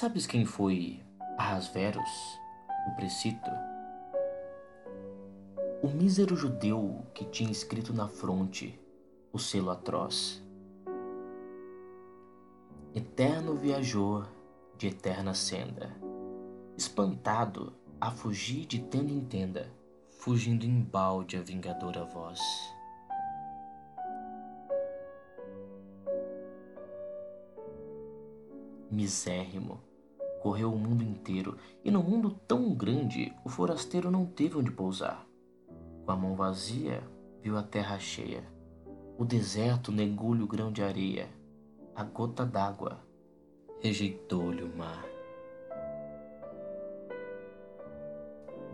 Sabes quem foi Ahasveros, o precito? O mísero judeu que tinha escrito na fronte o selo atroz. Eterno viajor de eterna senda, espantado a fugir de tenda em tenda, fugindo em balde a vingadora voz. Misérrimo, correu o mundo inteiro, e no mundo tão grande o forasteiro não teve onde pousar. Com a mão vazia, viu a terra cheia. O deserto negou-lhe o grão de areia. A gota d'água rejeitou-lhe o mar.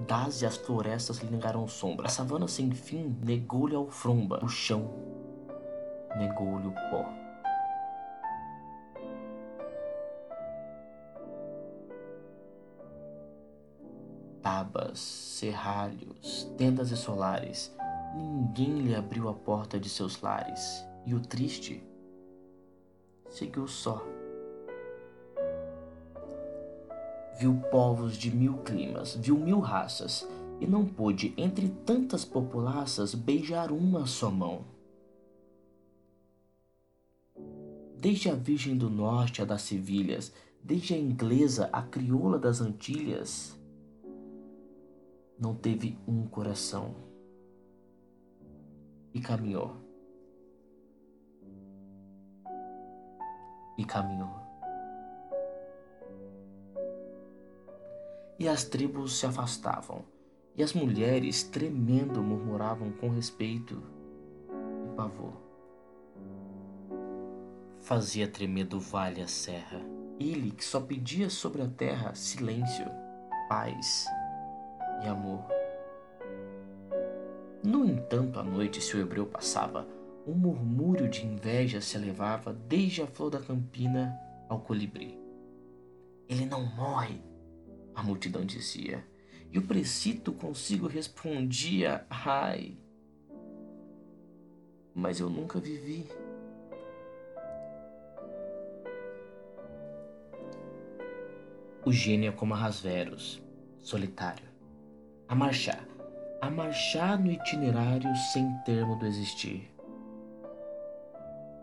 Das e as florestas lhe negaram sombra. A savana sem fim negou-lhe a alfromba. O chão negou-lhe o pó. Tabas, serralhos, tendas e solares, ninguém lhe abriu a porta de seus lares. E o triste seguiu só viu povos de mil climas, viu mil raças, e não pôde, entre tantas populaças, beijar uma só mão. Desde a Virgem do Norte a das Sevilhas, desde a inglesa a crioula das Antilhas, não teve um coração. E caminhou. E caminhou. e as tribos se afastavam, e as mulheres, tremendo, murmuravam com respeito e pavor. Fazia tremer do vale a serra, ele que só pedia sobre a terra silêncio, paz e amor. No entanto, à noite, se o hebreu passava, um murmúrio de inveja se elevava desde a flor da campina ao colibri. Ele não morre, a multidão dizia. E o precito consigo respondia: Ai, mas eu nunca vivi. O gênio é como Rasveros, solitário, a marchar, a marchar no itinerário sem termo do existir.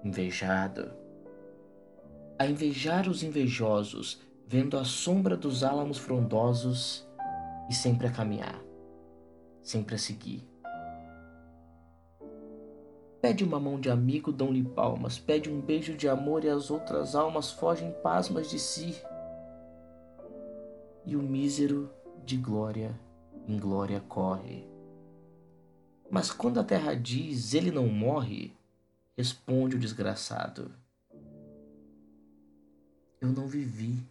Invejado, a invejar os invejosos vendo a sombra dos álamos frondosos e sempre a caminhar, sempre a seguir. Pede uma mão de amigo, dão-lhe palmas, pede um beijo de amor e as outras almas fogem pasmas de si. E o mísero de glória em glória corre. Mas quando a terra diz ele não morre, responde o desgraçado: Eu não vivi